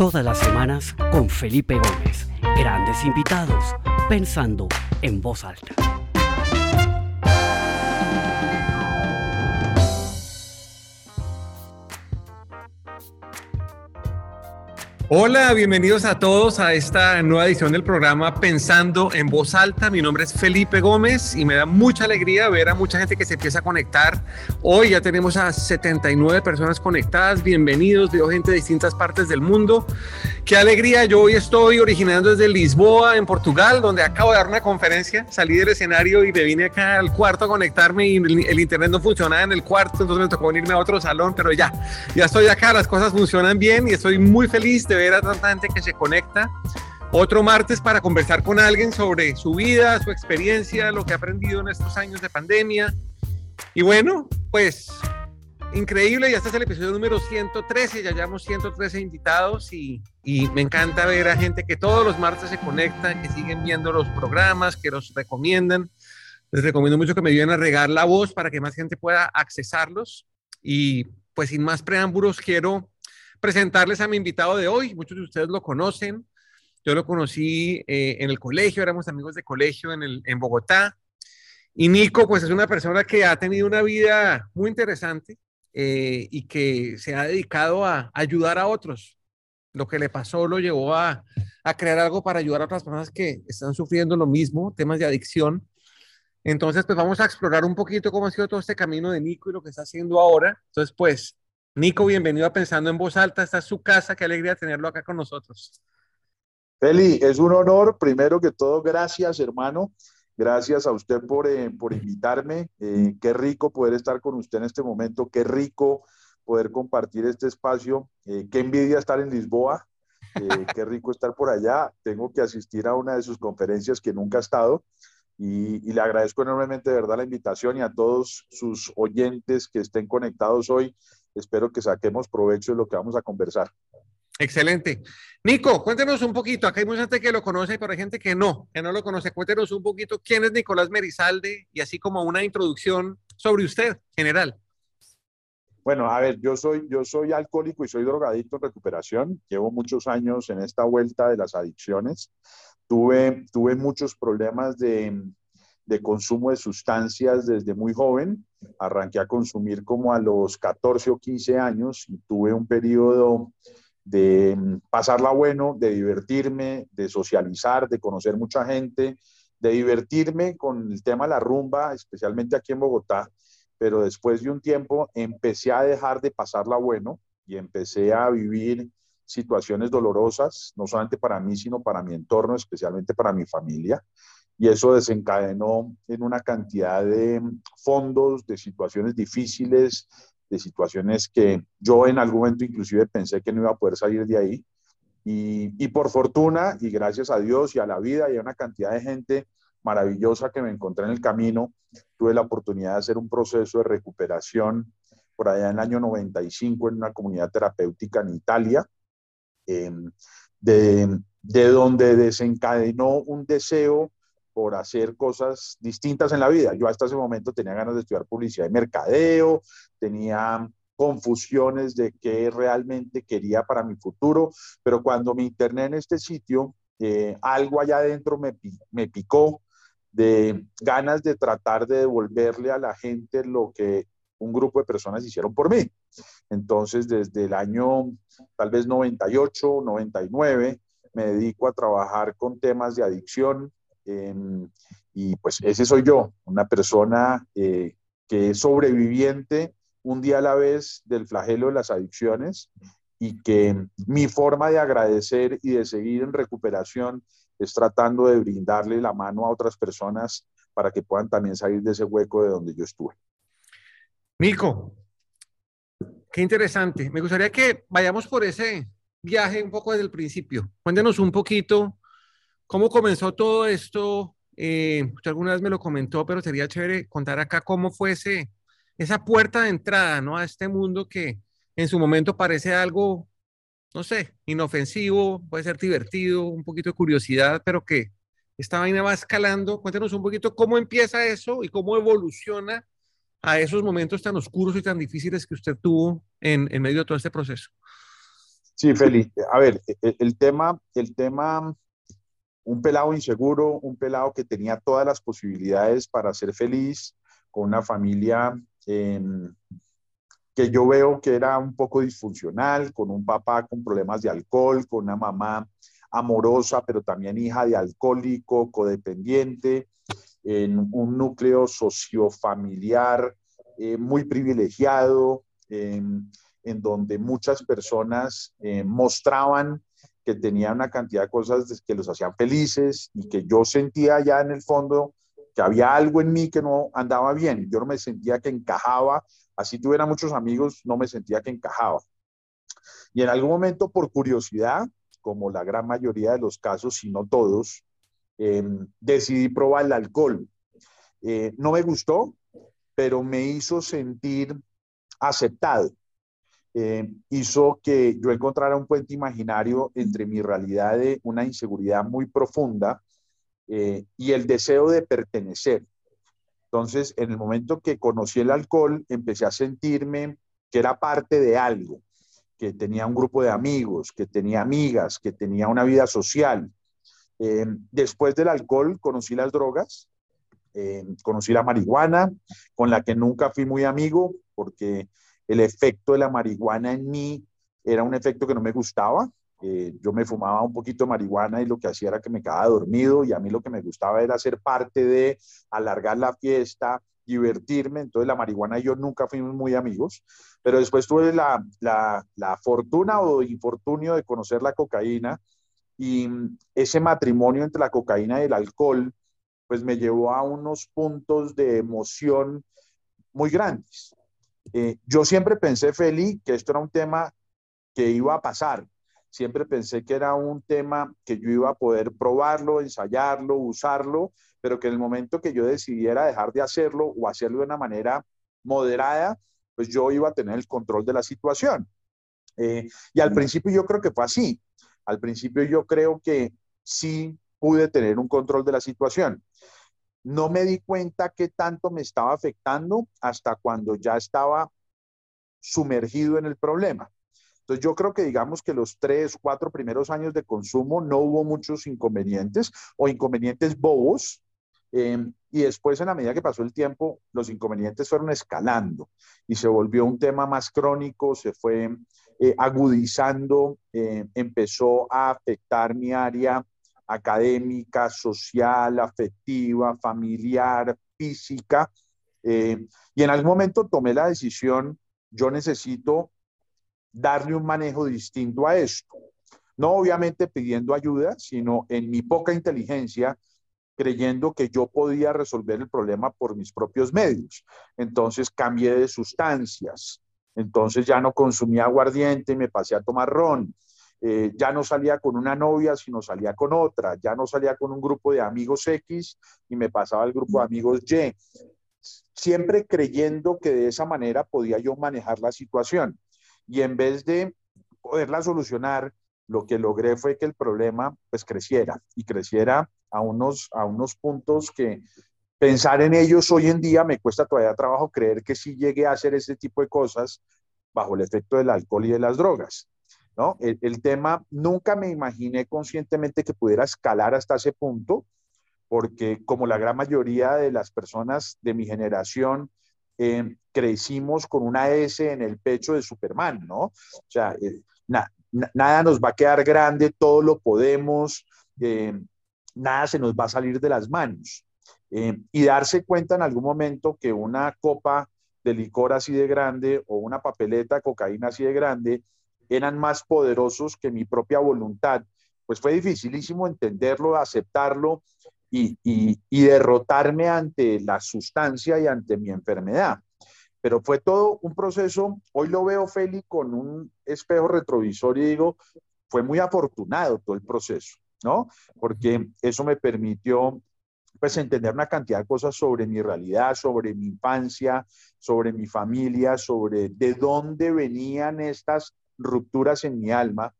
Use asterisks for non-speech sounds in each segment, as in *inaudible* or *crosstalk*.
Todas las semanas con Felipe Gómez. Grandes invitados, pensando en voz alta. Hola, bienvenidos a todos a esta nueva edición del programa Pensando en Voz Alta. Mi nombre es Felipe Gómez y me da mucha alegría ver a mucha gente que se empieza a conectar. Hoy ya tenemos a 79 personas conectadas. Bienvenidos, veo gente de distintas partes del mundo. Qué alegría, yo hoy estoy originando desde Lisboa, en Portugal, donde acabo de dar una conferencia. Salí del escenario y me vine acá al cuarto a conectarme y el internet no funcionaba en el cuarto, entonces me tocó venirme a otro salón, pero ya, ya estoy acá, las cosas funcionan bien y estoy muy feliz de ver a tanta gente que se conecta. Otro martes para conversar con alguien sobre su vida, su experiencia, lo que ha aprendido en estos años de pandemia. Y bueno, pues increíble, ya este es el episodio número 113, ya llevamos 113 invitados y, y, me encanta ver a gente que todos los martes se conecta, que siguen viendo los programas, que los recomiendan. Les recomiendo mucho que me ayuden a regar la voz para que más gente pueda accesarlos. Y pues sin más preámbulos, quiero presentarles a mi invitado de hoy. Muchos de ustedes lo conocen. Yo lo conocí eh, en el colegio, éramos amigos de colegio en, el, en Bogotá. Y Nico, pues es una persona que ha tenido una vida muy interesante eh, y que se ha dedicado a ayudar a otros. Lo que le pasó lo llevó a, crear algo para ayudar a otras personas que están sufriendo lo mismo, temas de adicción. Entonces, pues vamos a explorar un poquito cómo ha sido todo este camino de Nico y lo que está haciendo ahora. Entonces, pues Nico, bienvenido a Pensando en Voz Alta. Esta es su casa. Qué alegría tenerlo acá con nosotros. Feli, es un honor. Primero que todo, gracias, hermano. Gracias a usted por, eh, por invitarme. Eh, qué rico poder estar con usted en este momento. Qué rico poder compartir este espacio. Eh, qué envidia estar en Lisboa. *laughs* qué rico estar por allá. Tengo que asistir a una de sus conferencias que nunca he estado. Y, y, le agradezco enormemente de verdad la invitación y a todos sus oyentes que estén conectados hoy espero que saquemos provecho de lo que vamos a conversar. Excelente. Nico, cuéntenos un poquito, acá hay mucha gente que lo conoce, pero hay gente que no, que no lo conoce. Cuéntenos un poquito quién es Nicolás Merizalde y así como una introducción sobre usted general. Bueno, a ver, yo soy, yo soy alcohólico y soy drogadicto en recuperación. Llevo muchos años en esta vuelta de las adicciones. Tuve, tuve muchos problemas de, consumo de sustancias desde muy joven. Arranqué a consumir como a los 14 o 15 años y tuve un periodo de pasarla bueno, de divertirme, de socializar, de conocer mucha gente, de divertirme con el tema de la rumba, especialmente aquí en Bogotá. Pero después de un tiempo empecé a dejar de pasarla bueno y empecé a vivir situaciones dolorosas, no solamente para mí, sino para mi entorno, especialmente para mi familia y eso desencadenó en una cantidad de fondos, de situaciones difíciles, de situaciones que yo en algún momento inclusive pensé que no iba a poder salir de ahí. Y, por fortuna y gracias a Dios y a la vida y a una cantidad de gente maravillosa que me encontré en el camino, tuve la oportunidad de hacer un proceso de recuperación por allá en el año 95 en una comunidad terapéutica en Italia, eh, de, de donde desencadenó un deseo por hacer cosas distintas en la vida. Yo hasta ese momento tenía ganas de estudiar publicidad y mercadeo, tenía confusiones de qué realmente quería para mi futuro, pero cuando me interné en este sitio, eh, algo allá adentro me, me picó de ganas de tratar de devolverle a la gente lo que un grupo de personas hicieron por mí. Entonces, desde el año tal vez 98, 99, me dedico a trabajar con temas de adicción, Em, y pues ese soy yo, una persona eh, que es sobreviviente un día a la vez del flagelo de las adicciones y que mi forma de agradecer y de seguir en recuperación es tratando de brindarle la mano a otras personas para que puedan también salir de ese hueco de donde yo estuve. Nico, qué interesante. Me gustaría que vayamos por ese viaje un poco desde el principio. Cuéntenos un poquito ¿Cómo comenzó todo esto? Eh, usted alguna vez me lo comentó, pero sería chévere contar acá cómo fue esa puerta de entrada ¿no? a este mundo que en su momento parece algo, no sé, inofensivo, puede ser divertido, un poquito de curiosidad, pero que esta vaina va escalando. Cuéntenos un poquito cómo empieza eso y cómo evoluciona a esos momentos tan oscuros y tan difíciles que usted tuvo en, en medio de todo este proceso. Sí, Felipe. A ver, e, e, el, tema, el tema, un pelado inseguro, un pelado que tenía todas las posibilidades para ser feliz, con una familia em, que yo veo que era un poco disfuncional, con un papá con problemas de alcohol, con una mamá amorosa, pero también hija de alcohólico, codependiente, en un núcleo sociofamiliar eh, muy privilegiado, en donde muchas personas eh, mostraban que tenían una cantidad de cosas que los hacían felices y que yo sentía ya en el fondo que había algo en mí que no andaba bien. Yo no me sentía que encajaba, así tuviera muchos amigos, no me sentía que encajaba. Y en algún momento, por curiosidad, como la gran mayoría de los casos, si no todos, em, decidí probar el alcohol. Eh, no me gustó, pero me hizo sentir aceptado. Eh, hizo que yo encontrara un puente imaginario entre mi realidad de una inseguridad muy profunda eh, y el deseo de pertenecer. Entonces, en el momento que conocí el alcohol, empecé a sentirme que era parte de algo, que tenía un grupo de amigos, que tenía amigas, que tenía una vida social. Eh, después del alcohol conocí las drogas, conocí la marihuana, con la que nunca fui muy amigo, porque el efecto de la marihuana en mí era un efecto que no me gustaba. Eh, yo me fumaba un poquito de marihuana y lo que hacía era que me quedaba dormido y a mí lo que me gustaba era ser parte de alargar la fiesta, divertirme. Entonces la marihuana y yo nunca fuimos muy amigos, pero después tuve la, la, la fortuna o infortunio de conocer la cocaína y ese matrimonio entre la cocaína y el alcohol pues me llevó a unos puntos de emoción muy grandes. Eh, yo siempre pensé, Feli, que esto era un tema que iba a pasar. Siempre pensé que era un tema que yo iba a poder probarlo, ensayarlo, usarlo, pero que en el momento que yo decidiera dejar de hacerlo o hacerlo de una manera moderada, pues yo iba a tener el control de la situación. Eh, y al principio yo creo que fue así. Al principio yo creo que sí pude tener un control de la situación. No me di cuenta qué tanto me estaba afectando hasta cuando ya estaba sumergido en el problema. Entonces yo creo que digamos que los tres, cuatro primeros años de consumo no hubo muchos inconvenientes o inconvenientes bobos. Em, y después, en la medida que pasó el tiempo, los inconvenientes fueron escalando y se volvió un tema más crónico, se fue eh, agudizando, eh, empezó a afectar mi área académica, social, afectiva, familiar, física. Eh, y en algún momento tomé la decisión, yo necesito darle un manejo distinto a esto. No obviamente pidiendo ayuda, sino en mi poca inteligencia, creyendo que yo podía resolver el problema por mis propios medios. Entonces cambié de sustancias. Entonces ya no consumía aguardiente, me pasé a tomar ron. Eh, ya no salía con una novia, sino salía con otra, ya no salía con un grupo de amigos X y me pasaba al grupo de amigos Y, siempre creyendo que de esa manera podía yo manejar la situación. Y en vez de poderla solucionar, lo que logré fue que el problema pues creciera y creciera a unos, a unos puntos que pensar en ellos hoy en día me cuesta todavía trabajo creer que sí llegué a hacer ese tipo de cosas bajo el efecto del alcohol y de las drogas. El, tema, nunca me imaginé conscientemente que pudiera escalar hasta ese punto, porque como la gran mayoría de las personas de mi generación, eh, crecimos con una S en el pecho de Superman, ¿no? O sea, eh, nada nos va a quedar grande, todo lo podemos, eh, nada se nos va a salir de las manos. y darse cuenta en algún momento que una copa de licor así de grande o una papeleta de cocaína así de grande eran más poderosos que mi propia voluntad. Pues fue dificilísimo entenderlo, aceptarlo y, derrotarme ante la sustancia y ante mi enfermedad. Pero fue todo un proceso, hoy lo veo Feli con un espejo retrovisor y digo, fue muy afortunado todo el proceso, ¿no? Porque eso me permitió pues entender una cantidad de cosas sobre mi realidad, sobre mi infancia, sobre mi familia, sobre de dónde venían estas rupturas en mi alma.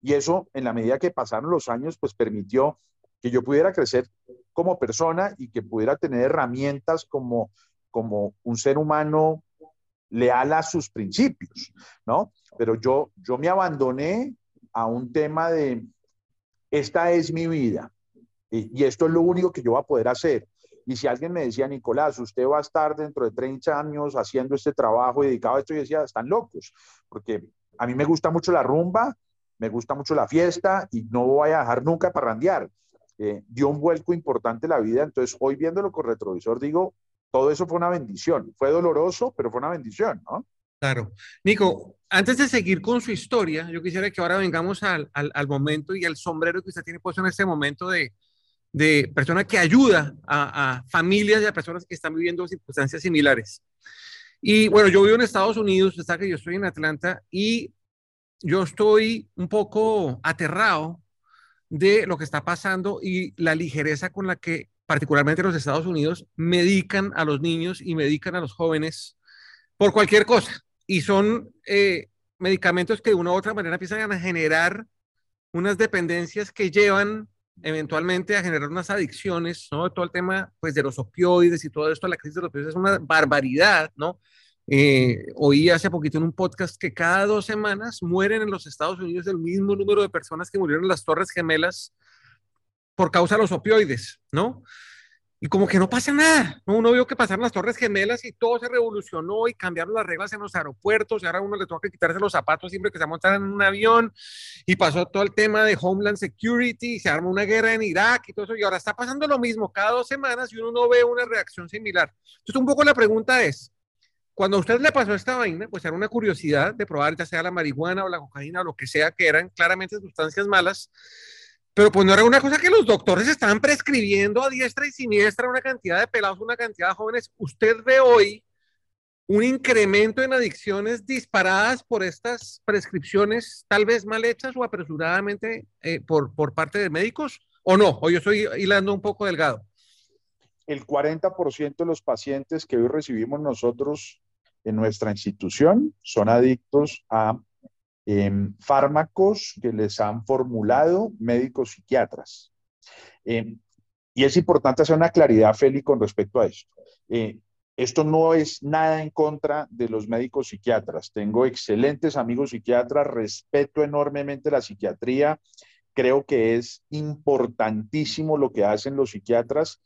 Y eso, en la medida que pasaron los años, pues permitió que yo pudiera crecer como persona y que pudiera tener herramientas como, como un ser humano leal a sus principios, ¿no? Pero yo, yo me abandoné a un tema de, esta es mi vida y esto es lo único que yo voy a poder hacer. Y si alguien me decía, Nicolás, usted va a estar dentro de 30 años haciendo este trabajo y dedicado a esto, yo decía, están locos, porque a mí me gusta mucho la rumba, me gusta mucho la fiesta y no voy a dejar nunca parrandear. Eh, dio un vuelco importante la vida, entonces hoy viéndolo con retrovisor digo, todo eso fue una bendición, fue doloroso, pero fue una bendición, ¿no? Claro. Nico, antes de seguir con su historia, yo quisiera que ahora vengamos al, al, momento y al sombrero que usted tiene puesto en este momento de, de persona que ayuda a, a, familias y a personas que están viviendo circunstancias similares. Y bueno, yo vivo en Estados Unidos, sabe que yo estoy en Atlanta y yo estoy un poco aterrado de lo que está pasando y la ligereza con la que particularmente los Estados Unidos medican a los niños y medican a los jóvenes por cualquier cosa. Y son eh, medicamentos que de una u otra manera empiezan a generar unas dependencias que llevan eventualmente a generar unas adicciones, ¿no? Todo el tema, pues, de los opioides y todo esto, la crisis de los opioides es una barbaridad, ¿no? Eh, oí hace poquito en un podcast que cada dos semanas mueren en los Estados Unidos el mismo número de personas que murieron en las Torres Gemelas por causa de los opioides, ¿no? Y como que no pasa nada, ¿no? Uno vio que pasaron las Torres Gemelas y todo se revolucionó y cambiaron las reglas en los aeropuertos y ahora a uno le toca quitarse los zapatos siempre que se montar en un avión y pasó todo el tema de Homeland Security y se armó una guerra en Irak y todo eso y ahora está pasando lo mismo cada dos semanas y uno no ve una reacción similar. Entonces un poco la pregunta es, cuando a usted le pasó esta vaina, pues era una curiosidad de probar ya sea la marihuana o la cocaína o lo que sea, que eran claramente sustancias malas, pero pues no era una cosa que los doctores estaban prescribiendo a diestra y siniestra una cantidad de pelados, una cantidad de jóvenes. Usted ve hoy un incremento en adicciones disparadas por estas prescripciones tal vez mal hechas o apresuradamente eh, por, por parte de médicos, o no, o yo estoy hilando un poco delgado el 40% de los pacientes que hoy recibimos nosotros en nuestra institución son adictos a em, fármacos que les han formulado médicos psiquiatras. Em, y es importante hacer una claridad, Feli, con respecto a esto. Eh, esto no es nada en contra de los médicos psiquiatras. Tengo excelentes amigos psiquiatras, respeto enormemente la psiquiatría. Creo que es importantísimo lo que hacen los psiquiatras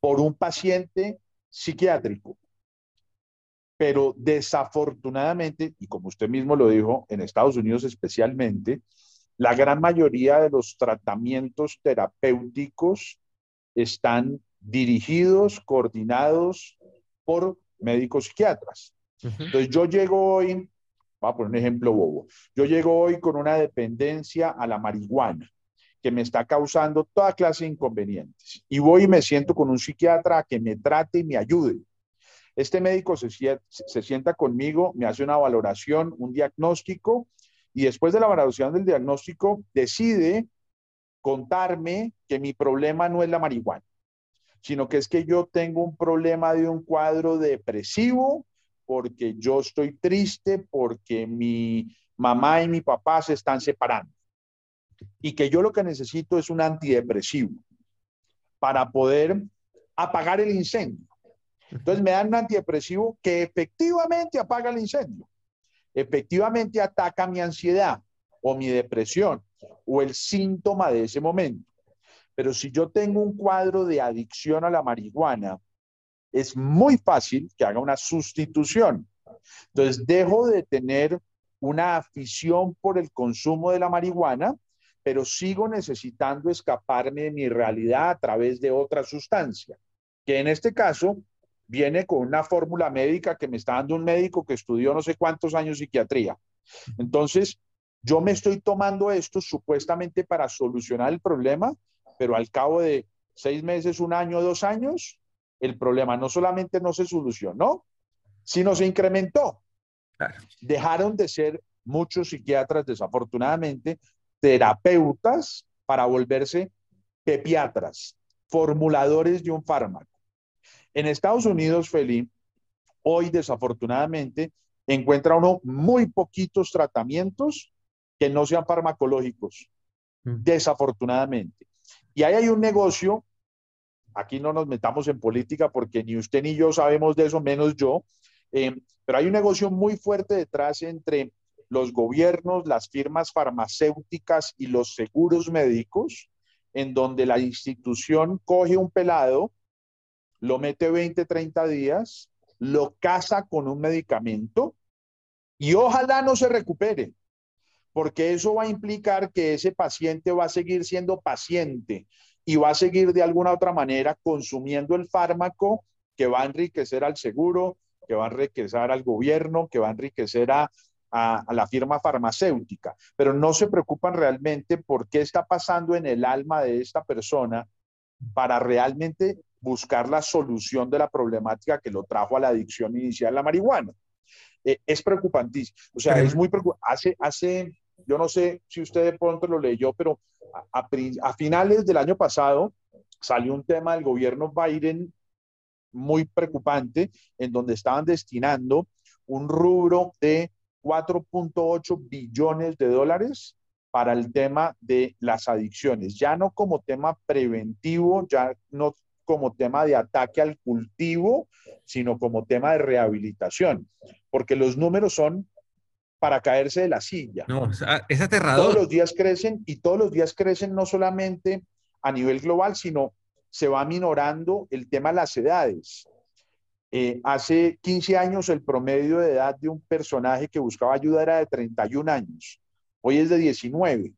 por un paciente psiquiátrico. Pero desafortunadamente, y como usted mismo lo dijo, en Estados Unidos especialmente, la gran mayoría de los tratamientos terapéuticos están dirigidos, coordinados por médicos psiquiatras. Entonces yo llego hoy, voy a poner un ejemplo bobo, yo llego hoy con una dependencia a la marihuana que me está causando toda clase de inconvenientes. Y voy y me siento con un psiquiatra que me trate y me ayude. Este médico se, sienta conmigo, me hace una valoración, un diagnóstico, y después de la valoración del diagnóstico decide contarme que mi problema no es la marihuana, sino que es que yo tengo un problema de un cuadro depresivo porque yo estoy triste, porque mi mamá y mi papá se están separando y que yo lo que necesito es un antidepresivo para poder apagar el incendio. Entonces me dan un antidepresivo que efectivamente apaga el incendio, efectivamente ataca mi ansiedad o mi depresión o el síntoma de ese momento. Pero si yo tengo un cuadro de adicción a la marihuana, es muy fácil que haga una sustitución. Entonces dejo de tener una afición por el consumo de la marihuana pero sigo necesitando escaparme de mi realidad a través de otra sustancia, que en este caso viene con una fórmula médica que me está dando un médico que estudió no sé cuántos años psiquiatría. Entonces, yo me estoy tomando esto supuestamente para solucionar el problema, pero al cabo de seis meses, un año, dos años, el problema no solamente no se solucionó, sino se incrementó. Dejaron de ser muchos psiquiatras, desafortunadamente, terapeutas para volverse pepiatras, formuladores de un fármaco. En Estados Unidos, Felipe, hoy desafortunadamente encuentra uno muy poquitos tratamientos que no sean farmacológicos, mm. desafortunadamente. Y ahí hay un negocio, aquí no nos metamos en política porque ni usted ni yo sabemos de eso, menos yo, eh, pero hay un negocio muy fuerte detrás entre los gobiernos, las firmas farmacéuticas y los seguros médicos, en donde la institución coge un pelado, lo mete 20, 30 días, lo casa con un medicamento y ojalá no se recupere, porque eso va a implicar que ese paciente va a seguir siendo paciente y va a seguir de alguna otra manera consumiendo el fármaco que va a enriquecer al seguro, que va a enriquecer al gobierno, que va a enriquecer a, a, la firma farmacéutica, pero no se preocupan realmente por qué está pasando en el alma de esta persona para realmente buscar la solución de la problemática que lo trajo a la adicción inicial a la marihuana. Eh, es preocupantísimo. O sea, es muy preocupante. Hace, hace, yo no sé si usted de pronto lo leyó, pero a, a finales del año pasado salió un tema del gobierno Biden muy preocupante, en donde estaban destinando un rubro de 4.8 billones de dólares para el tema de las adicciones, ya no como tema preventivo, ya no como tema de ataque al cultivo, sino como tema de rehabilitación, porque los números son para caerse de la silla. No, es aterrador. Todos los días crecen y todos los días crecen no solamente a nivel global, sino se va minorando el tema de las edades. Eh, hace 15 años el promedio de edad de un personaje que buscaba ayuda era de 31 años. Hoy es de 19.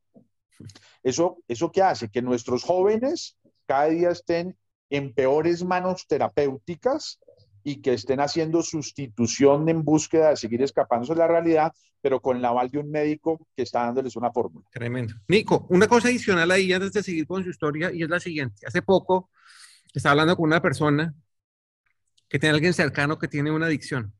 ¿Eso, ¿Eso qué hace? Que nuestros jóvenes cada día estén en peores manos terapéuticas y que estén haciendo sustitución en búsqueda de seguir escapándose de la realidad, pero con el aval de un médico que está dándoles una fórmula. Tremendo. Nico, una cosa adicional ahí antes de seguir con su historia y es la siguiente. Hace poco estaba hablando con una persona que tiene alguien cercano que tiene una adicción.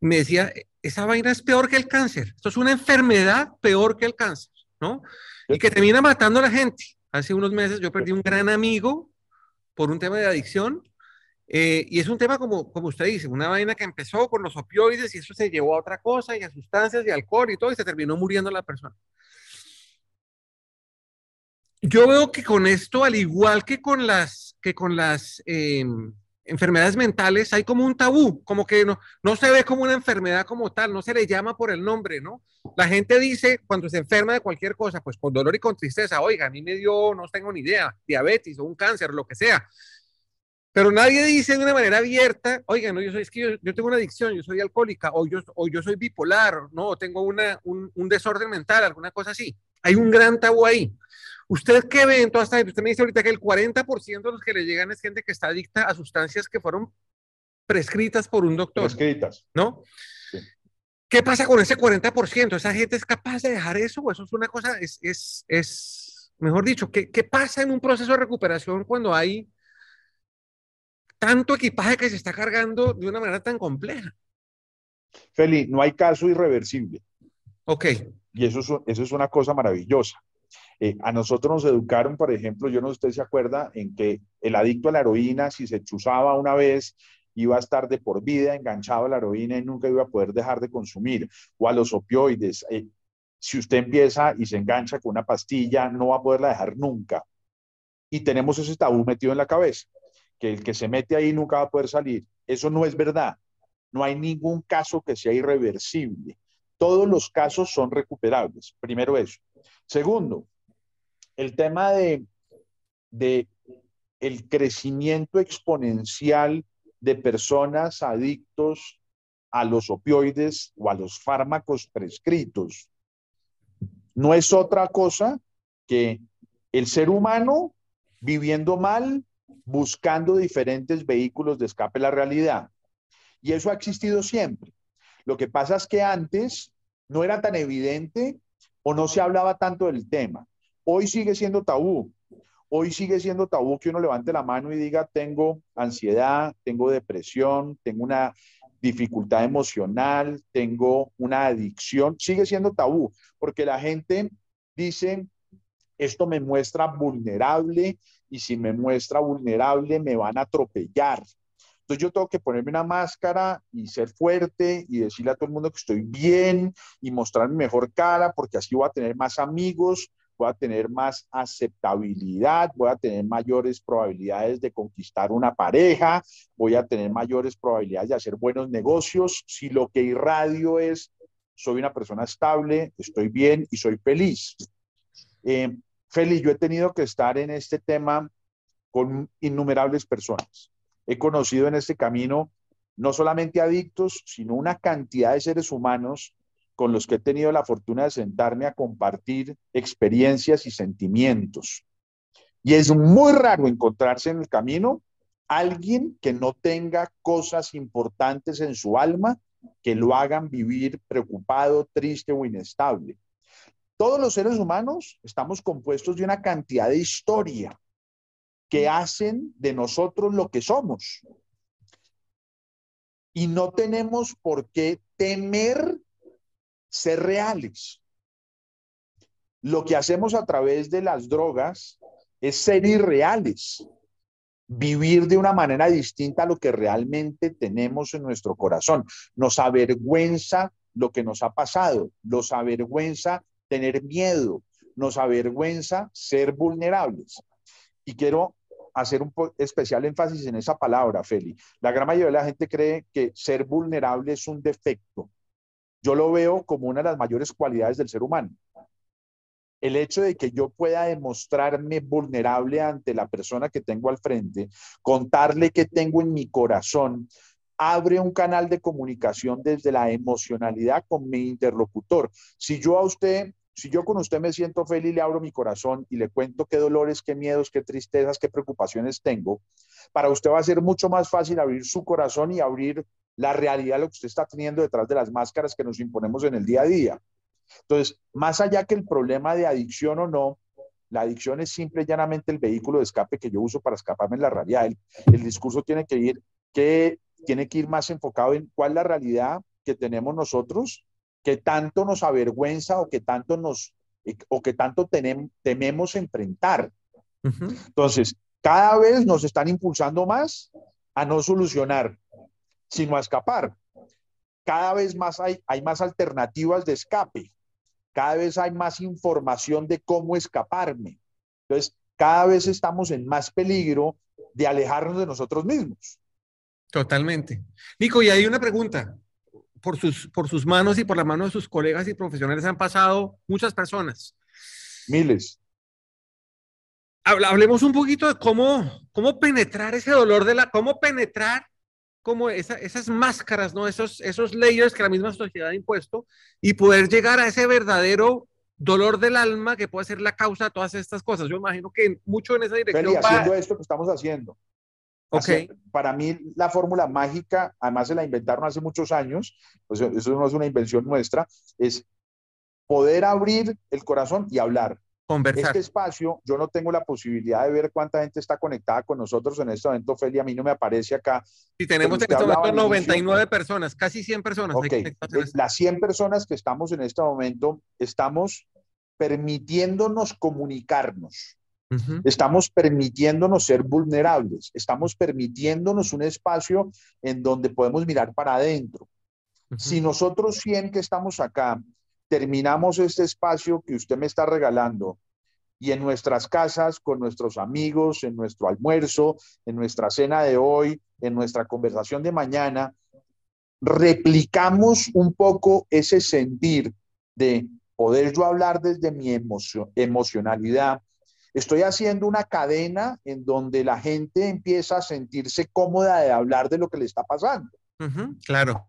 Me decía, esa vaina es peor que el cáncer. Esto es una enfermedad peor que el cáncer, ¿no? Y que termina matando a la gente. Hace unos meses yo perdí un gran amigo por un tema de adicción eh, y es un tema como, como usted dice, una vaina que empezó con los opioides y eso se llevó a otra cosa y a sustancias y alcohol y todo y se terminó muriendo la persona. Yo veo que con esto, al igual que con las, que con las em, enfermedades mentales, hay como un tabú, como que no, no se ve como una enfermedad como tal, no se le llama por el nombre, ¿no? La gente dice cuando se enferma de cualquier cosa, pues con dolor y con tristeza, oiga, a mí me dio, no tengo ni idea, diabetes o un cáncer, lo que sea pero nadie dice de una manera abierta, oigan, no, yo soy, es que yo, tengo una adicción, yo soy alcohólica, o yo, o yo soy bipolar, no, tengo una, un, un, desorden mental, alguna cosa así. Hay un gran tabú ahí. ¿Usted qué ve en toda esta Usted me dice ahorita que el 40% de los que le llegan es gente que está adicta a sustancias que fueron prescritas por un doctor. Prescritas. ¿No? Sí. ¿Qué pasa con ese 40%? ¿Esa gente es capaz de dejar eso? ¿O eso es una cosa, es, es, es mejor dicho, ¿qué, ¿qué pasa en un proceso de recuperación cuando hay tanto equipaje que se está cargando de una manera tan compleja. Feli, no hay caso irreversible. Ok. Y eso es, eso es una cosa maravillosa. Eh, a nosotros nos educaron, por ejemplo, yo no sé si usted se acuerda, en que el adicto a la heroína, si se chuzaba una vez, iba a estar de por vida enganchado a la heroína y nunca iba a poder dejar de consumir, o a los opioides. Eh, si usted empieza y se engancha con una pastilla, no va a poderla dejar nunca. Y tenemos ese tabú metido en la cabeza que el que se mete ahí nunca va a poder salir. Eso no es verdad. No hay ningún caso que sea irreversible. Todos los casos son recuperables. Primero eso. Segundo, el tema de, el crecimiento exponencial de personas adictos a los opioides o a los fármacos prescritos. No es otra cosa que el ser humano viviendo mal buscando diferentes vehículos de escape a la realidad. Y eso ha existido siempre. Lo que pasa es que antes no era tan evidente o no se hablaba tanto del tema. Hoy sigue siendo tabú. Hoy sigue siendo tabú que uno levante la mano y diga, tengo ansiedad, tengo depresión, tengo una dificultad emocional, tengo una adicción. Sigue siendo tabú porque la gente dice, esto me muestra vulnerable y si me muestra vulnerable me van a atropellar. Entonces yo tengo que ponerme una máscara y ser fuerte y decirle a todo el mundo que estoy bien y mostrar mi mejor cara porque así voy a tener más amigos, voy a tener más aceptabilidad, voy a tener mayores probabilidades de conquistar una pareja, voy a tener mayores probabilidades de hacer buenos negocios. Si lo que irradio es soy una persona estable, estoy bien y soy feliz. Eh, feliz, yo he tenido que estar en este tema con innumerables personas. He conocido en este camino no solamente adictos, sino una cantidad de seres humanos con los que he tenido la fortuna de sentarme a compartir experiencias y sentimientos. Y es muy raro encontrarse en el camino alguien que no tenga cosas importantes en su alma que lo hagan vivir preocupado, triste o inestable. Todos los seres humanos estamos compuestos de una cantidad de historia que hacen de nosotros lo que somos. Y no tenemos por qué temer ser reales. Lo que hacemos a través de las drogas es ser irreales, vivir de una manera distinta a lo que realmente tenemos en nuestro corazón. Nos avergüenza lo que nos ha pasado, nos avergüenza tener miedo, nos avergüenza ser vulnerables. Y quiero hacer un especial énfasis en esa palabra, Feli. La gran mayoría de la gente cree que ser vulnerable es un defecto yo lo veo como una de las mayores cualidades del ser humano. El hecho de que yo pueda demostrarme vulnerable ante la persona que tengo al frente, contarle qué tengo en mi corazón, abre un canal de comunicación desde la emocionalidad con mi interlocutor. Si yo a usted, si yo con usted me siento feliz, le abro mi corazón y le cuento qué dolores, qué miedos, qué tristezas, qué preocupaciones tengo, para usted va a ser mucho más fácil abrir su corazón y abrir la realidad lo que usted está teniendo detrás de las máscaras que nos imponemos en el día a día. Entonces, más allá que el problema de adicción o no, la adicción es simple y llanamente el vehículo de escape que yo uso para escaparme en la realidad. El, discurso tiene que ir tiene que ir más enfocado en cuál es la realidad que tenemos nosotros, que tanto nos avergüenza o que tanto nos o que tanto tenemos, tememos enfrentar. Entonces, cada vez nos están impulsando más a no solucionar, sino a escapar. Cada vez más hay, hay más alternativas de escape, cada vez hay más información de cómo escaparme. Entonces, cada vez estamos en más peligro de alejarnos de nosotros mismos. Totalmente. Nico, y hay una pregunta. Por sus, por sus manos y por la mano de sus colegas y profesionales han pasado muchas personas. Miles. Hablemos un poquito de cómo, cómo penetrar ese dolor de la, cómo penetrar como esas máscaras, ¿no? Esos, esos layers que la misma sociedad ha impuesto y poder llegar a ese verdadero dolor del alma que puede ser la causa de todas estas cosas. Yo imagino que mucho en esa dirección. Feli, haciendo esto que estamos haciendo. Ok. para mí, la fórmula mágica, además se la inventaron hace muchos años, pues eso no es una invención nuestra, es poder abrir el corazón y hablar. Conversar. Este espacio, yo no tengo la posibilidad de ver cuánta gente está conectada con nosotros en este momento, Feli, a mí no me aparece acá. Sí, tenemos en este momento 99 personas, casi 100 personas. Ok, las 100 personas que estamos en este momento, estamos permitiéndonos comunicarnos. Estamos permitiéndonos ser vulnerables, estamos permitiéndonos un espacio en donde podemos mirar para adentro. Si nosotros 100 que estamos acá terminamos este espacio que usted me está regalando y en nuestras casas, con nuestros amigos, en nuestro almuerzo, en nuestra cena de hoy, en nuestra conversación de mañana, replicamos un poco ese sentir de poder yo hablar desde mi emocionalidad. Estoy haciendo una cadena en donde la gente empieza a sentirse cómoda de hablar de lo que le está pasando. claro.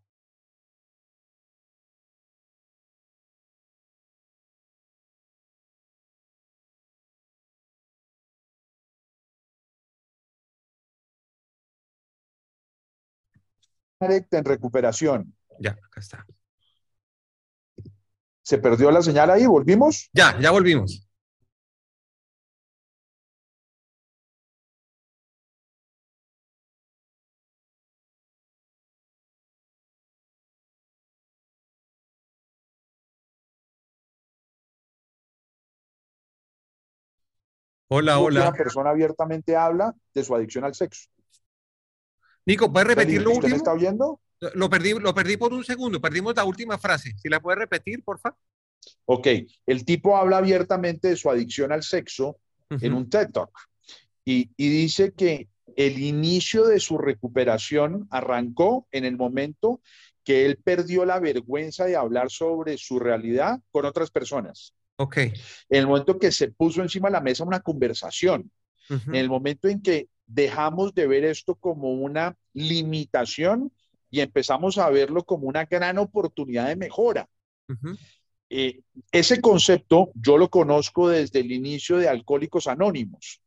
en recuperación. Ya, acá está. ¿Se perdió la señal ahí? ¿Volvimos? Ya, ya volvimos. Hola, hola. Una persona abiertamente habla de su adicción al sexo. Nico, ¿puedes repetir lo último? ¿Me está oyendo? Lo perdí, lo perdí por un segundo, perdimos la última frase. Si la puedes repetir, por favor. Ok, el tipo habla abiertamente de su adicción al sexo en un TED Talk y, y dice que el inicio de su recuperación arrancó en el momento que él perdió la vergüenza de hablar sobre su realidad con otras personas. Ok. En el momento que se puso encima de la mesa una conversación, en el momento en que dejamos de ver esto como una limitación y empezamos a verlo como una gran oportunidad de mejora. Eh, ese concepto yo lo conozco desde el inicio de Alcohólicos Anónimos.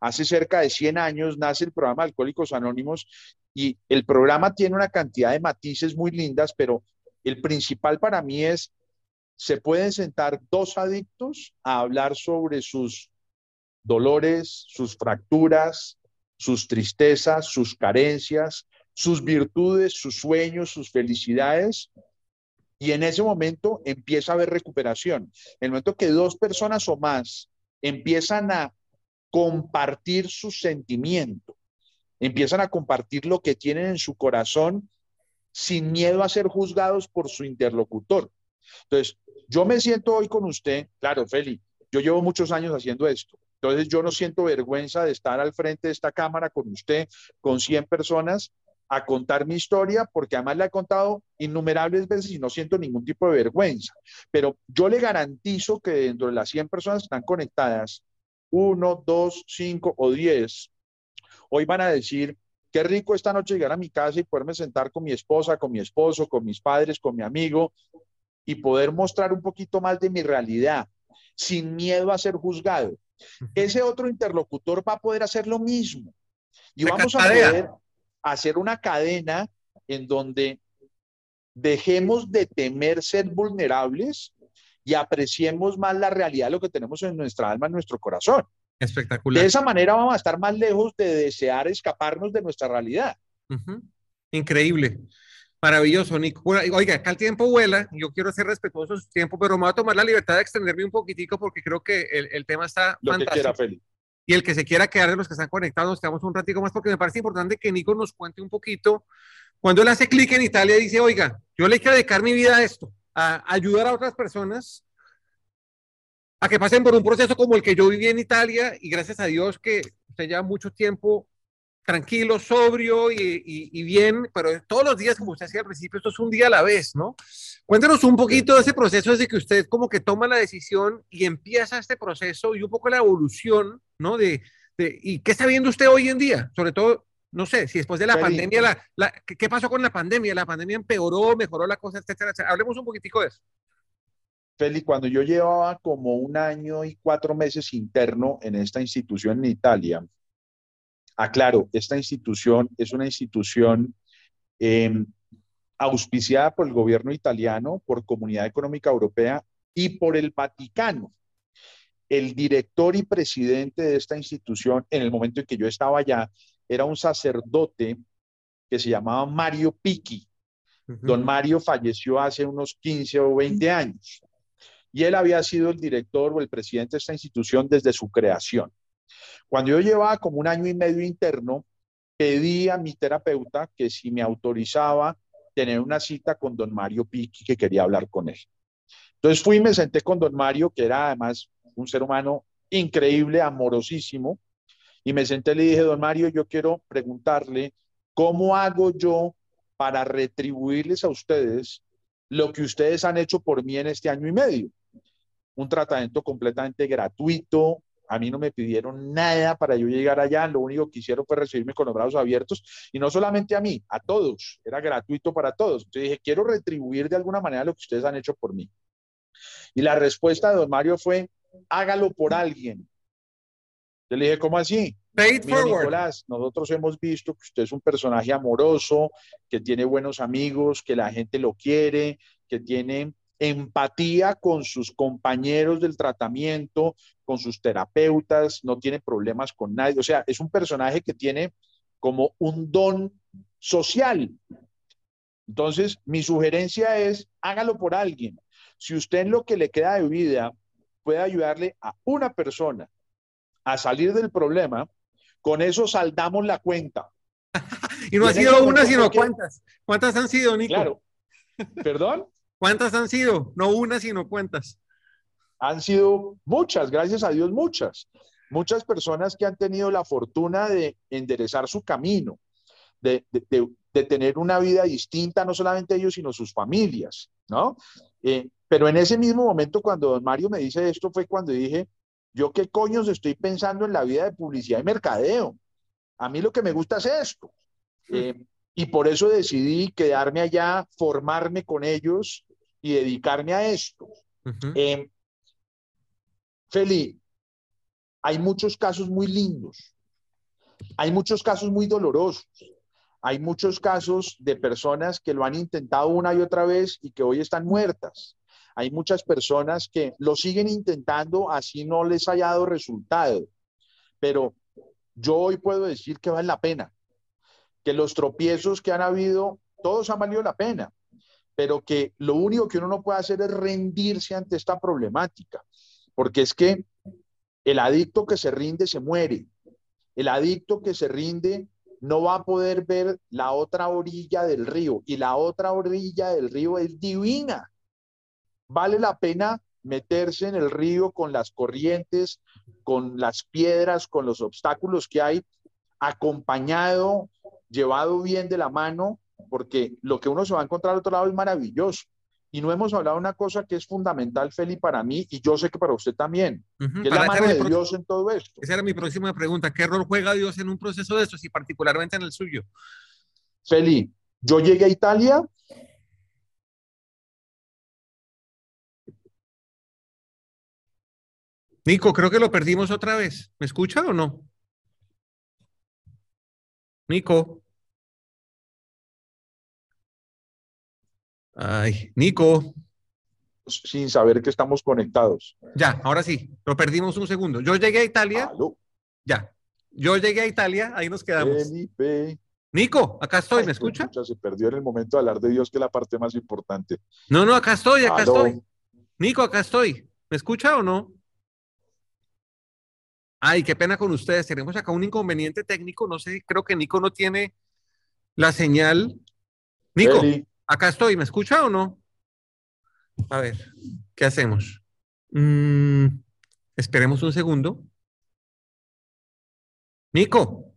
Hace cerca de 100 años nace el programa Alcohólicos Anónimos y el programa tiene una cantidad de matices muy lindas, pero el principal para mí es, se pueden sentar dos adictos a hablar sobre sus dolores, sus fracturas, sus tristezas, sus carencias, sus virtudes, sus sueños, sus felicidades, y en ese momento empieza a haber recuperación. En el momento que dos personas o más empiezan a compartir su sentimiento, empiezan a compartir lo que tienen en su corazón sin miedo a ser juzgados por su interlocutor. Entonces, yo me siento hoy con usted, claro, Feli, yo llevo muchos años haciendo esto. Entonces, yo no siento vergüenza de estar al frente de esta cámara con usted, con 100 personas, a contar mi historia, porque además la he contado innumerables veces y no siento ningún tipo de vergüenza. Pero yo le garantizo que dentro de las 100 personas que están conectadas, uno, dos, cinco o diez, hoy van a decir, qué rico esta noche llegar a mi casa y poderme sentar con mi esposa, con mi esposo, con mis padres, con mi amigo y poder mostrar un poquito más de mi realidad, sin miedo a ser juzgado. Ese otro interlocutor va a poder hacer lo mismo. Y vamos a poder hacer una cadena en donde dejemos de temer ser vulnerables y apreciemos más la realidad de lo que tenemos en nuestra alma, en nuestro corazón. Espectacular. De esa manera vamos a estar más lejos de desear escaparnos de nuestra realidad. Increíble. Maravilloso, Nico. Oiga, acá el tiempo vuela, yo quiero ser respetuoso de su tiempo, pero me voy a tomar la libertad de extenderme un poquitico porque creo que el, el tema está lo fantástico. Que quiera, Félix y el que se quiera quedar de los que están conectados, nos quedamos un ratico más porque me parece importante que Nico nos cuente un poquito. Cuando él hace clic en Italia, dice, oiga, yo le quiero dedicar mi vida a esto, a ayudar a otras personas a que pasen por un proceso como el que yo viví en Italia y gracias a Dios que usted lleva mucho tiempo tranquilo, sobrio y, bien, pero todos los días, como usted decía al principio, esto es un día a la vez, ¿no? Cuéntenos un poquito de ese proceso desde que usted como que toma la decisión y empieza este proceso y un poco la evolución, ¿no? De, ¿Y qué está viendo usted hoy en día? Sobre todo, no sé, si después de la pandemia, la, ¿qué pasó con la pandemia? ¿La pandemia empeoró, mejoró la cosa, etcétera, etcétera? Hablemos un poquitico de eso. Feli, cuando yo llevaba como un año y cuatro meses interno en esta institución en Italia, Aclaro, esta institución es una institución em, auspiciada por el gobierno italiano, por Comunidad Económica Europea y por el Vaticano. El director y presidente de esta institución, en el momento en que yo estaba allá, era un sacerdote que se llamaba Mario Picchi. Don Mario falleció hace unos 15 o 20 años y él había sido el director o el presidente de esta institución desde su creación. Cuando yo llevaba como un año y medio interno, pedí a mi terapeuta que si me autorizaba tener una cita con don Mario Piqui, que quería hablar con él. Entonces fui y me senté con don Mario, que era además un ser humano increíble, amorosísimo, y me senté y le dije, don Mario, yo quiero preguntarle, ¿cómo hago yo para retribuirles a ustedes lo que ustedes han hecho por mí en este año y medio? Un tratamiento completamente gratuito, a mí no me pidieron nada para yo llegar allá, lo único que hicieron fue recibirme con los brazos abiertos y no solamente a mí, a todos, era gratuito para todos. Entonces dije, quiero retribuir de alguna manera lo que ustedes han hecho por mí. Y la respuesta de don Mario fue, hágalo por alguien. Yo le dije, ¿cómo así? Paid Nicolás, nosotros hemos visto que usted es un personaje amoroso, que tiene buenos amigos, que la gente lo quiere, que tiene empatía con sus compañeros del tratamiento, con sus terapeutas, no tiene problemas con nadie. O sea, es un personaje que tiene como un don social. Entonces, mi sugerencia es, hágalo por alguien. Si usted en lo que le queda de vida puede ayudarle a una persona a salir del problema, con eso saldamos la cuenta. *laughs* y no ha sido una, sino cuántas. ¿Cuántas han sido, Nico? Claro. ¿Perdón? ¿Cuántas han sido? No una, sino cuántas. Han sido muchas, gracias a Dios, muchas. Muchas personas que han tenido la fortuna de enderezar su camino, de, de tener una vida distinta, no solamente ellos, sino sus familias, ¿no? Eh, pero en ese mismo momento, cuando don Mario me dice esto, fue cuando dije, yo qué coños estoy pensando en la vida de publicidad y mercadeo. A mí lo que me gusta es esto. Eh, y por eso decidí quedarme allá, formarme con ellos y dedicarme a esto. Uh Feli, hay muchos casos muy lindos, hay muchos casos muy dolorosos, hay muchos casos de personas que lo han intentado una y otra vez y que hoy están muertas. Hay muchas personas que lo siguen intentando así no les haya dado resultado. Pero yo hoy puedo decir que vale la pena, que los tropiezos que han habido, todos han valido la pena, pero que lo único que uno no puede hacer es rendirse ante esta problemática, porque es que el adicto que se rinde se muere. El adicto que se rinde no va a poder ver la otra orilla del río y la otra orilla del río es divina. Vale la pena meterse en el río con las corrientes, con las piedras, con los obstáculos que hay, acompañado, llevado bien de la mano, porque lo que uno se va a encontrar al otro lado es maravilloso. Y no hemos hablado de una cosa que es fundamental, Feli, para mí, y yo sé que para usted también, que es la mano de Dios en todo esto. Esa era mi próxima pregunta. ¿Qué rol juega Dios en un proceso de estos y particularmente en el suyo? Feli, yo llegué a Italia. Nico, creo que lo perdimos otra vez. ¿Me escucha o no? Nico. Ay, Nico. Sin saber que estamos conectados. Ya, ahora sí, lo perdimos un segundo. Yo llegué a Italia. Ya, yo llegué a Italia, ahí nos quedamos. Felipe. Nico, acá estoy, ¿me escucha? Se perdió en el momento de hablar de Dios, que es la parte más importante. No, no, acá estoy, acá estoy. Nico, acá estoy. ¿Me escucha o no? Ay, qué pena con ustedes. Tenemos acá un inconveniente técnico. No sé, creo que Nico no tiene la señal. Nico. Acá estoy, ¿me escucha o no? A ver, ¿qué hacemos? Mm, esperemos un segundo. Nico.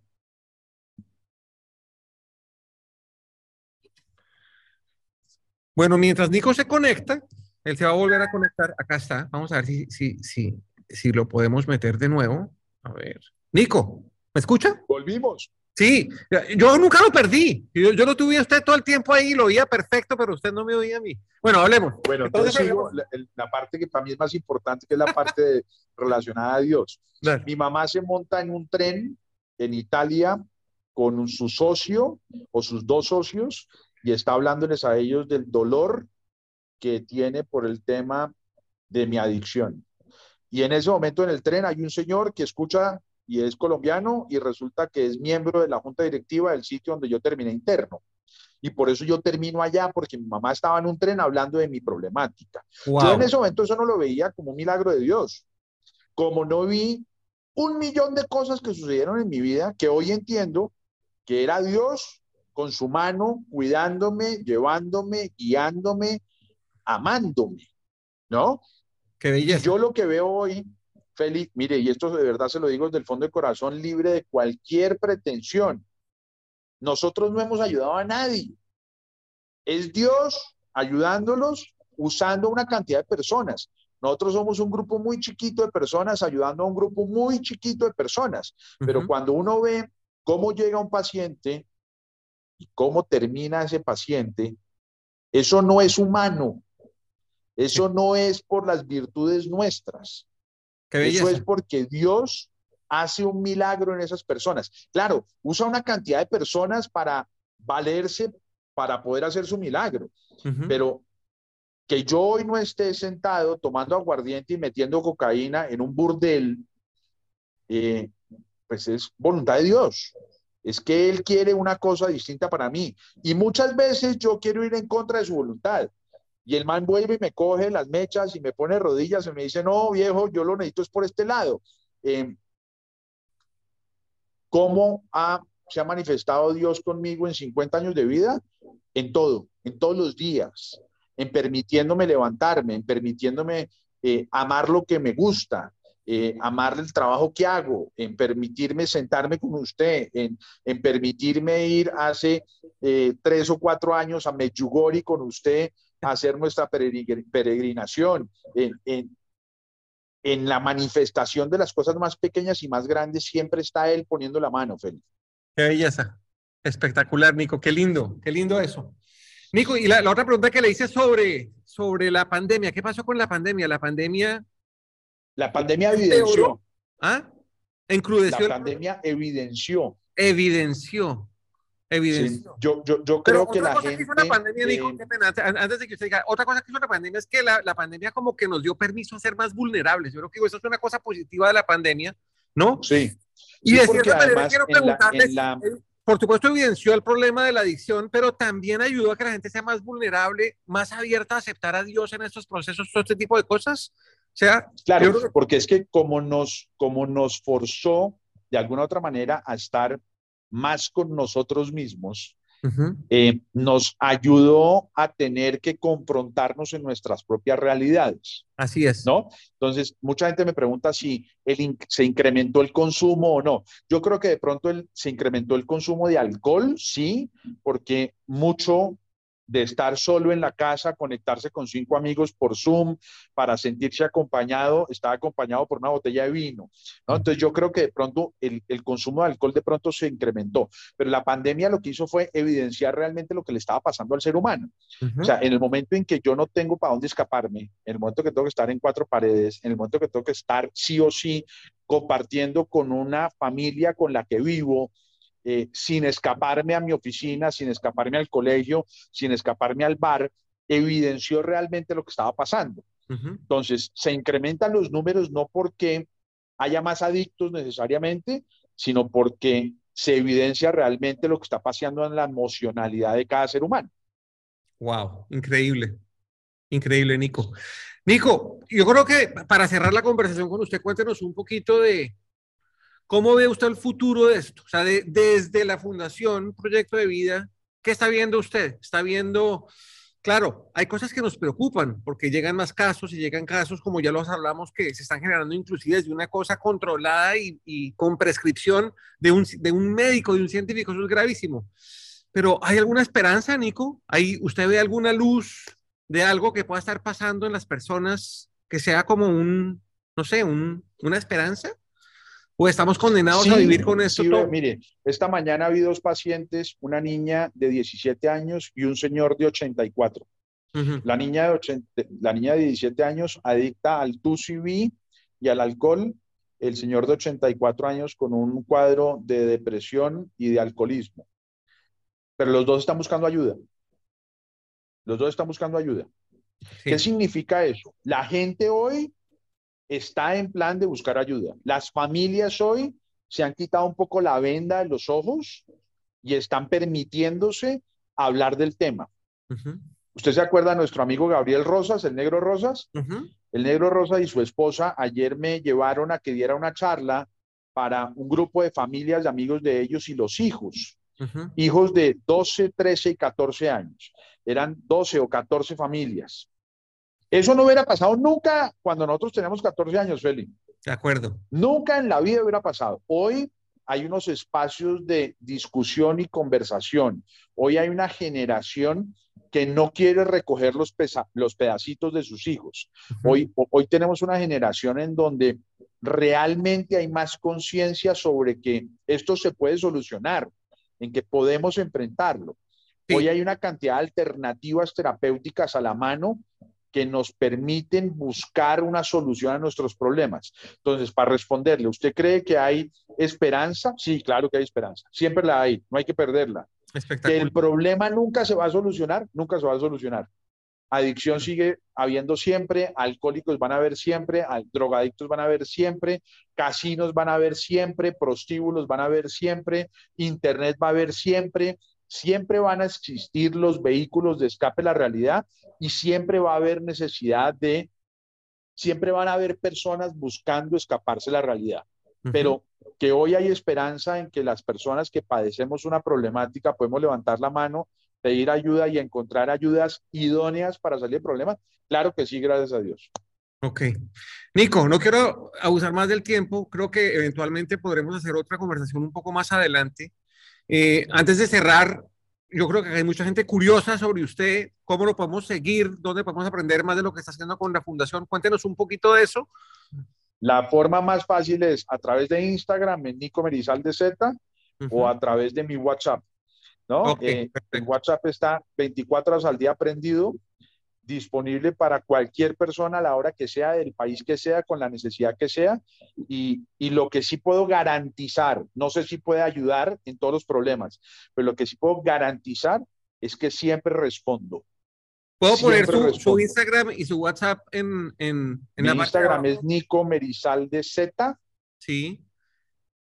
Bueno, mientras Nico se conecta, él se va a volver a conectar. Acá está. Vamos a ver si, si, si, si lo podemos meter de nuevo. A ver. Nico, ¿me escucha? Volvimos. Sí, yo nunca lo perdí. Yo, yo lo tuve a usted todo el tiempo ahí lo oía perfecto, pero usted no me oía a mí. Bueno, hablemos. Bueno, entonces, la, parte que para mí es más importante, que es la parte relacionada a Dios. Mi mamá se monta en un tren en Italia con su socio o sus dos socios y está hablándoles a ellos del dolor que tiene por el tema de mi adicción. Y en ese momento en el tren hay un señor que escucha y es colombiano y resulta que es miembro de la junta directiva del sitio donde yo terminé interno. Y por eso yo termino allá, porque mi mamá estaba en un tren hablando de mi problemática. Yo en ese momento eso no lo veía como un milagro de Dios. Como no vi un millón de cosas que sucedieron en mi vida que hoy entiendo que era Dios con su mano cuidándome, llevándome, guiándome, amándome, ¿no? Qué belleza. yo lo que veo hoy Feli, mire, y esto de verdad se lo digo desde el fondo del corazón, libre de cualquier pretensión. Nosotros no hemos ayudado a nadie. Es Dios ayudándolos usando una cantidad de personas. Nosotros somos un grupo muy chiquito de personas ayudando a un grupo muy chiquito de personas. Pero cuando uno ve cómo llega un paciente y cómo termina ese paciente, eso no es humano. Eso no es por las virtudes nuestras. Eso es porque Dios hace un milagro en esas personas. Claro, usa una cantidad de personas para valerse, para poder hacer su milagro, pero que yo hoy no esté sentado tomando aguardiente y metiendo cocaína en un burdel, eh, pues es voluntad de Dios. Es que Él quiere una cosa distinta para mí. Y muchas veces yo quiero ir en contra de su voluntad. Y el man vuelve y me coge las mechas y me pone rodillas y me dice, no, viejo, yo lo necesito es por este lado. Em, ¿Cómo ha, se ha manifestado Dios conmigo en 50 años de vida? En todo, en todos los días, en permitiéndome levantarme, en permitiéndome eh, amar lo que me gusta, eh, amarle el trabajo que hago, en permitirme sentarme con usted, en, en permitirme ir hace eh, tres o cuatro años a Medjugorje con usted hacer nuestra peregrinación, en, en, en la manifestación de las cosas más pequeñas y más grandes, siempre está él poniendo la mano, Felipe. Qué belleza. Espectacular, Nico. Qué lindo, qué lindo eso. Nico, y la, la, otra pregunta que le hice sobre, sobre la pandemia. ¿Qué pasó con la pandemia? La pandemia la pandemia evidenció. ¿Ah? Encrudeció. La pandemia evidenció. Evidenció. Evidenció. Sí, yo, yo, yo creo que la gente. Que la pandemia, eh, antes de que usted diga, otra cosa que hizo la pandemia es que la, la, pandemia como que nos dio permiso a ser más vulnerables. Yo creo que eso es una cosa positiva de la pandemia, ¿no? Sí. Y sí, de cierta manera quiero preguntarles, la, la... por supuesto evidenció el problema de la adicción, pero también ayudó a que la gente sea más vulnerable, más abierta a aceptar a Dios en estos procesos, todo este tipo de cosas. O sea, claro, porque es que como nos, como nos forzó de alguna otra manera a estar más con nosotros mismos, uh -huh. eh, nos ayudó a tener que confrontarnos en nuestras propias realidades. Así es. ¿No? Entonces, mucha gente me pregunta si el, se incrementó el consumo o no. Yo creo que de pronto el, se incrementó el consumo de alcohol, sí, porque mucho de estar solo en la casa, conectarse con cinco amigos por Zoom para sentirse acompañado, estaba acompañado por una botella de vino. ¿no? Entonces yo creo que de pronto el, el, consumo de alcohol de pronto se incrementó, pero la pandemia lo que hizo fue evidenciar realmente lo que le estaba pasando al ser humano. Uh -huh. O sea, en el momento en que yo no tengo para dónde escaparme, en el momento que tengo que estar en cuatro paredes, en el momento que tengo que estar sí o sí compartiendo con una familia con la que vivo, eh, sin escaparme a mi oficina, sin escaparme al colegio, sin escaparme al bar, evidenció realmente lo que estaba pasando. Uh -huh. Entonces, se incrementan los números no porque haya más adictos necesariamente, sino porque se evidencia realmente lo que está pasando en la emocionalidad de cada ser humano. Wow, increíble. Increíble, Nico. Nico, yo creo que para cerrar la conversación con usted, cuéntenos un poquito de, ¿Cómo ve usted el futuro de esto? O sea, de, desde la Fundación Proyecto de Vida, ¿qué está viendo usted? Está viendo, claro, hay cosas que nos preocupan porque llegan más casos y llegan casos, como ya los hablamos, que se están generando inclusive desde una cosa controlada y, y con prescripción de un, de un médico, de un científico, eso es gravísimo. Pero ¿hay alguna esperanza, Nico? ¿Hay, ¿Usted ve alguna luz de algo que pueda estar pasando en las personas que sea como un, no sé, un, una esperanza? ¿O estamos condenados sí, a vivir con esto? Sí, todo? mire, esta mañana vi dos pacientes, una niña de 17 años y un señor de 84. Uh -huh. la, niña de 80, la niña de 17 años adicta al TUCB y al alcohol, el señor de 84 años con un cuadro de depresión y de alcoholismo. Pero los dos están buscando ayuda. Los dos están buscando ayuda. Sí. ¿Qué significa eso? La gente hoy está en plan de buscar ayuda. Las familias hoy se han quitado un poco la venda de los ojos y están permitiéndose hablar del tema. Uh -huh. ¿Usted se acuerda de nuestro amigo Gabriel Rosas, el negro Rosas? Uh -huh. El negro Rosas y su esposa ayer me llevaron a que diera una charla para un grupo de familias, de amigos de ellos y los hijos. Uh -huh. Hijos de 12, 13 y 14 años. Eran 12 o 14 familias. Eso no hubiera pasado nunca cuando nosotros teníamos 14 años, Feli. De acuerdo. Nunca en la vida hubiera pasado. Hoy hay unos espacios de discusión y conversación. Hoy hay una generación que no quiere recoger los, los pedacitos de sus hijos. Uh -huh. hoy, hoy tenemos una generación en donde realmente hay más conciencia sobre que esto se puede solucionar, en que podemos enfrentarlo. Sí. Hoy hay una cantidad de alternativas terapéuticas a la mano que nos permiten buscar una solución a nuestros problemas. Entonces, para responderle, ¿usted cree que hay esperanza? Sí, claro que hay esperanza. Siempre la hay, no hay que perderla. Que el problema nunca se va a solucionar, nunca se va a solucionar. Adicción sigue habiendo siempre, alcohólicos van a haber siempre, drogadictos van a haber siempre, casinos van a haber siempre, prostíbulos van a haber siempre, internet va a haber siempre, siempre van a existir los vehículos de escape a la realidad y siempre va a haber necesidad de, siempre van a haber personas buscando escaparse de la realidad. Uh -huh. Pero que hoy hay esperanza en que las personas que padecemos una problemática podemos levantar la mano, pedir ayuda y encontrar ayudas idóneas para salir del problema. Claro que sí, gracias a Dios. Ok. Nico, no quiero abusar más del tiempo. Creo que eventualmente podremos hacer otra conversación un poco más adelante. Eh, antes de cerrar, yo creo que hay mucha gente curiosa sobre usted, cómo lo podemos seguir, dónde podemos aprender más de lo que está haciendo con la fundación. Cuéntenos un poquito de eso. La forma más fácil es a través de Instagram en Nico Merizal de Z o a través de mi WhatsApp. ¿no? Eh, el WhatsApp está 24 horas al día prendido, disponible para cualquier persona a la hora que sea, del país que sea, con la necesidad que sea. Y, y, lo que sí puedo garantizar, no sé si puede ayudar en todos los problemas, pero lo que sí puedo garantizar es que siempre respondo. ¿Puedo poner su, Instagram y su WhatsApp en, en, en mi Instagram es Nico Merizal de Z. Sí.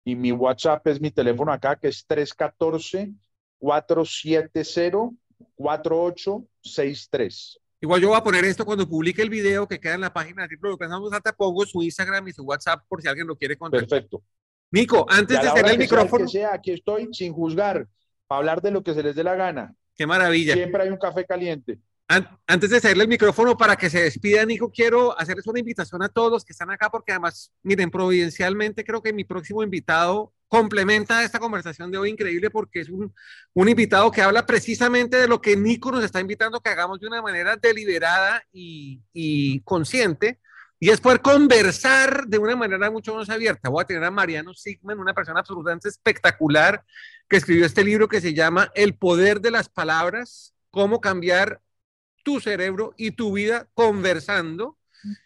Y mi WhatsApp es mi teléfono acá, que es 314-470-4863. Igual yo voy a poner esto cuando publique el video que queda en la página de Pensamos Alta, pongo su Instagram y su WhatsApp por si alguien lo quiere contactar. Perfecto. Nico, antes de hacer el micrófono. Sea, aquí estoy sin juzgar, para hablar de lo que se les dé la gana. Qué maravilla. Siempre hay un café caliente. Antes de hacerle el micrófono para que se despida, Nico, quiero hacerles una invitación a todos los que están acá, porque además, miren, providencialmente creo que mi próximo invitado complementa esta conversación de hoy increíble porque es un, un invitado que habla precisamente de lo que Nico nos está invitando que hagamos de una manera deliberada y, y consciente, y es poder conversar de una manera mucho más abierta. Voy a tener a Mariano Sigman, una persona absolutamente espectacular, que escribió este libro que se llama El poder de las palabras, cómo cambiar tu cerebro y tu vida conversando.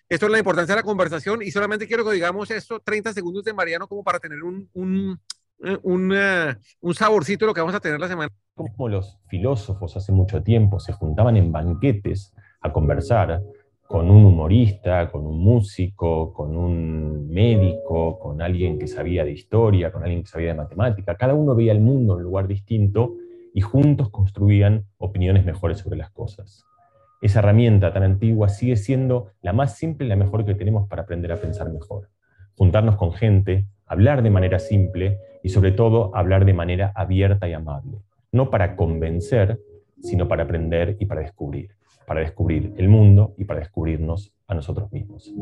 Esto es la importancia de la conversación y solamente quiero que digamos esto 30 segundos de Mariano como para tener un, un, eh, un, saborcito de lo que vamos a tener la semana. Como los filósofos hace mucho tiempo se juntaban en banquetes a conversar con un humorista, con un músico, con un médico, con alguien que sabía de historia, con alguien que sabía de matemática. Cada uno veía el mundo en un lugar distinto y juntos construían opiniones mejores sobre las cosas esa herramienta tan antigua sigue siendo la más simple y la mejor que tenemos para aprender a pensar mejor. Juntarnos con gente, hablar de manera simple y sobre todo hablar de manera abierta y amable. No para convencer, sino para aprender y para descubrir. Para descubrir el mundo y para descubrirnos a nosotros mismos.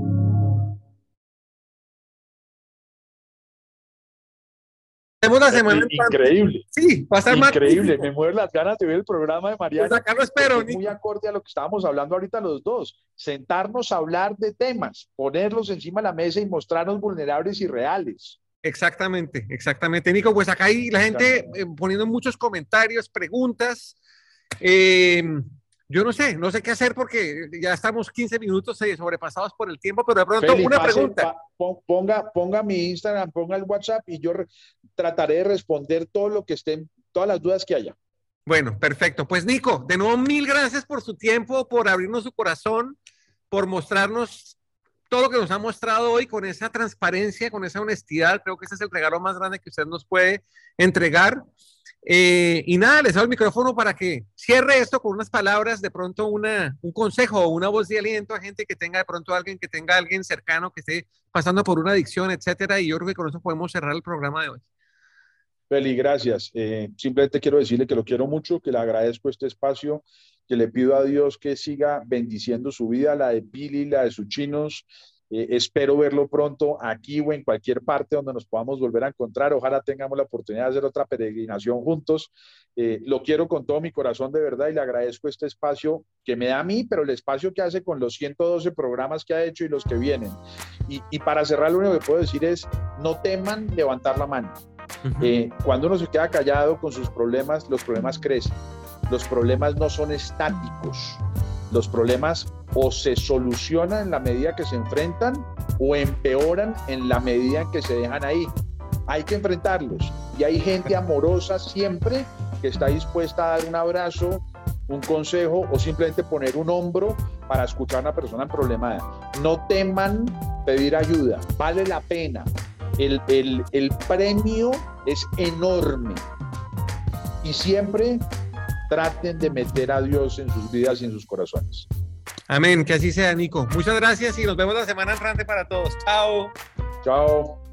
La semana Increíble. Sí, estar Increíble, me mueven las ganas de ver el programa de Mariana. Pues acá lo espero. Muy acorde a lo que estábamos hablando ahorita los dos. Sentarnos a hablar de temas, ponerlos encima de la mesa y mostrarnos vulnerables y reales. Exactamente, exactamente. Nico, pues acá hay la gente eh, poniendo muchos comentarios, preguntas. Eh, yo no sé, no sé qué hacer porque ya estamos 15 minutos eh, sobrepasados por el tiempo, pero de pronto una pregunta. ponga, ponga mi Instagram, ponga el WhatsApp y yo trataré de responder todo lo que estén, todas las dudas que haya. Bueno, perfecto. Pues Nico, de nuevo mil gracias por su tiempo, por abrirnos su corazón, por mostrarnos todo lo que nos ha mostrado hoy con esa transparencia, con esa honestidad. Creo que ese es el regalo más grande que usted nos puede entregar. Eh, y nada, les doy el micrófono para que cierre esto con unas palabras, de pronto una, un consejo o una voz de aliento a gente que tenga de pronto alguien, que tenga alguien cercano que esté pasando por una adicción, etcétera. Y yo creo que con eso podemos cerrar el programa de hoy. Feli, gracias. Eh, simplemente quiero decirle que lo quiero mucho, que le agradezco este espacio, que le pido a Dios que siga bendiciendo su vida, la de Pili, la de sus chinos, eh, espero verlo pronto aquí o en cualquier parte donde nos podamos volver a encontrar. Ojalá tengamos la oportunidad de hacer otra peregrinación juntos. Eh, lo quiero con todo mi corazón de verdad y le agradezco este espacio que me da a mí, pero el espacio que hace con los 112 programas que ha hecho y los que vienen. Y, y para cerrar, lo único que puedo decir es, no teman levantar la mano. Eh, cuando uno se queda callado con sus problemas, los problemas crecen. Los problemas no son estáticos. Los problemas o se solucionan en la medida que se enfrentan o empeoran en la medida en que se dejan ahí. Hay que enfrentarlos y hay gente amorosa siempre que está dispuesta a dar un abrazo, un consejo o simplemente poner un hombro para escuchar a una persona en problema. No teman pedir ayuda, vale la pena. El, el, el premio es enorme y siempre traten de meter a Dios en sus vidas y en sus corazones. Amén, que así sea, Nico. Muchas gracias y nos vemos la semana entrante para todos. Chao. Chao.